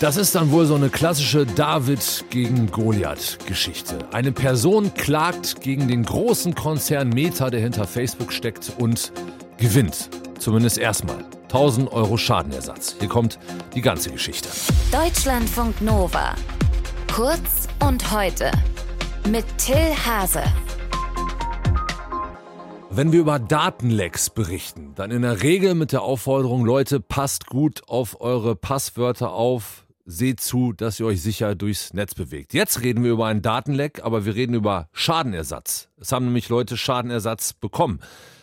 Das ist dann wohl so eine klassische David gegen Goliath-Geschichte. Eine Person klagt gegen den großen Konzern Meta, der hinter Facebook steckt und gewinnt. Zumindest erstmal. 1000 Euro Schadenersatz. Hier kommt die ganze Geschichte. Deutschlandfunk Nova. Kurz und heute. Mit Till Hase. Wenn wir über Datenlecks berichten, dann in der Regel mit der Aufforderung, Leute, passt gut auf eure Passwörter auf, seht zu, dass ihr euch sicher durchs Netz bewegt. Jetzt reden wir über einen Datenleck, aber wir reden über Schadenersatz. Es haben nämlich Leute Schadenersatz bekommen.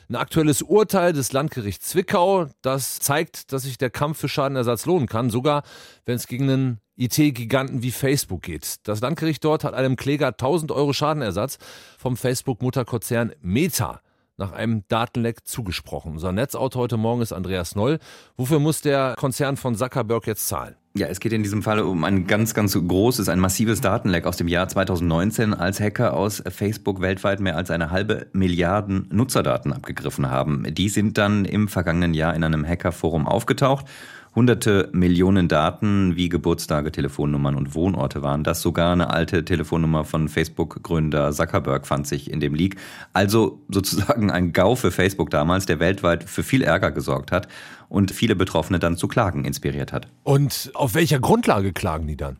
Ein aktuelles Urteil des Landgerichts Zwickau, das zeigt, dass sich der Kampf für Schadenersatz lohnen kann, sogar wenn es gegen einen IT-Giganten wie Facebook geht. Das Landgericht dort hat einem Kläger 1000 Euro Schadenersatz vom Facebook-Mutterkonzern Meta nach einem Datenleck zugesprochen. Unser Netzautor heute Morgen ist Andreas Noll. Wofür muss der Konzern von Zuckerberg jetzt zahlen? Ja, es geht in diesem Fall um ein ganz, ganz großes, ein massives Datenleck aus dem Jahr 2019, als Hacker aus Facebook weltweit mehr als eine halbe Milliarden Nutzerdaten abgegriffen haben. Die sind dann im vergangenen Jahr in einem Hackerforum aufgetaucht hunderte Millionen Daten wie Geburtstage, Telefonnummern und Wohnorte waren das. Sogar eine alte Telefonnummer von Facebook-Gründer Zuckerberg fand sich in dem Leak. Also sozusagen ein GAU für Facebook damals, der weltweit für viel Ärger gesorgt hat und viele Betroffene dann zu Klagen inspiriert hat. Und auf welcher Grundlage klagen die dann?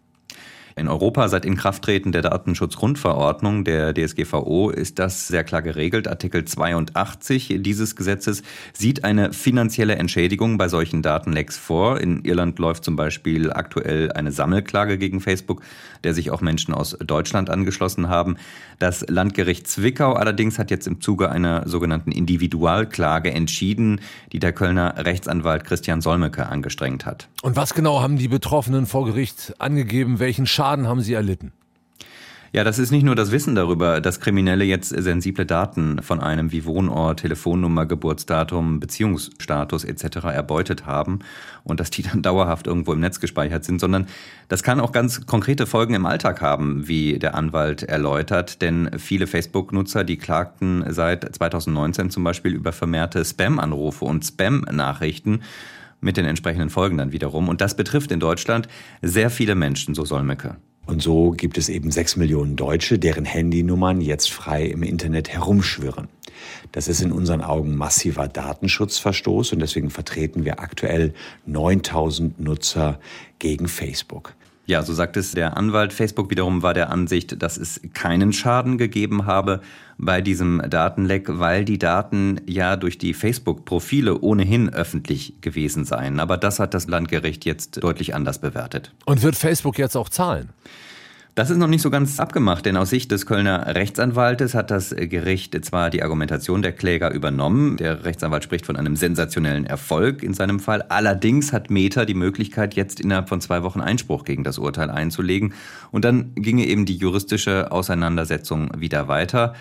In Europa seit Inkrafttreten der Datenschutzgrundverordnung der DSGVO ist das sehr klar geregelt. Artikel 82 dieses Gesetzes sieht eine finanzielle Entschädigung bei solchen Datenlecks vor. In Irland läuft zum Beispiel aktuell eine Sammelklage gegen Facebook, der sich auch Menschen aus Deutschland angeschlossen haben. Das Landgericht Zwickau allerdings hat jetzt im Zuge einer sogenannten Individualklage entschieden, die der Kölner Rechtsanwalt Christian Solmecke angestrengt hat. Und was genau haben die Betroffenen vor Gericht angegeben? Welchen Schaden Schaden haben Sie erlitten? Ja, das ist nicht nur das Wissen darüber, dass Kriminelle jetzt sensible Daten von einem wie Wohnort, Telefonnummer, Geburtsdatum, Beziehungsstatus etc. erbeutet haben und dass die dann dauerhaft irgendwo im Netz gespeichert sind, sondern das kann auch ganz konkrete Folgen im Alltag haben, wie der Anwalt erläutert. Denn viele Facebook-Nutzer, die klagten seit 2019 zum Beispiel über vermehrte Spam-Anrufe und Spam-Nachrichten mit den entsprechenden Folgen dann wiederum. Und das betrifft in Deutschland sehr viele Menschen, so Solmecke. Und so gibt es eben sechs Millionen Deutsche, deren Handynummern jetzt frei im Internet herumschwirren. Das ist in unseren Augen massiver Datenschutzverstoß und deswegen vertreten wir aktuell 9000 Nutzer gegen Facebook. Ja, so sagt es der Anwalt. Facebook wiederum war der Ansicht, dass es keinen Schaden gegeben habe bei diesem Datenleck, weil die Daten ja durch die Facebook-Profile ohnehin öffentlich gewesen seien. Aber das hat das Landgericht jetzt deutlich anders bewertet. Und wird Facebook jetzt auch zahlen? Das ist noch nicht so ganz abgemacht, denn aus Sicht des Kölner Rechtsanwaltes hat das Gericht zwar die Argumentation der Kläger übernommen, der Rechtsanwalt spricht von einem sensationellen Erfolg in seinem Fall, allerdings hat Meta die Möglichkeit, jetzt innerhalb von zwei Wochen Einspruch gegen das Urteil einzulegen und dann ginge eben die juristische Auseinandersetzung wieder weiter.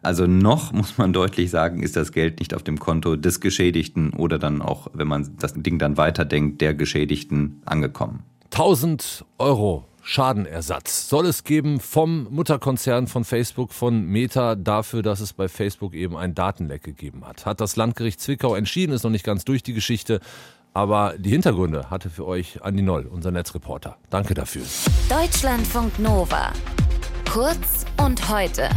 Also noch, muss man deutlich sagen, ist das Geld nicht auf dem Konto des Geschädigten oder dann auch, wenn man das Ding dann weiterdenkt, der Geschädigten angekommen. 1000 Euro Schadenersatz soll es geben vom Mutterkonzern von Facebook, von Meta, dafür, dass es bei Facebook eben ein Datenleck gegeben hat. Hat das Landgericht Zwickau entschieden, ist noch nicht ganz durch die Geschichte. Aber die Hintergründe hatte für euch Andi Noll, unser Netzreporter. Danke dafür. Deutschlandfunk Nova. Kurz und heute.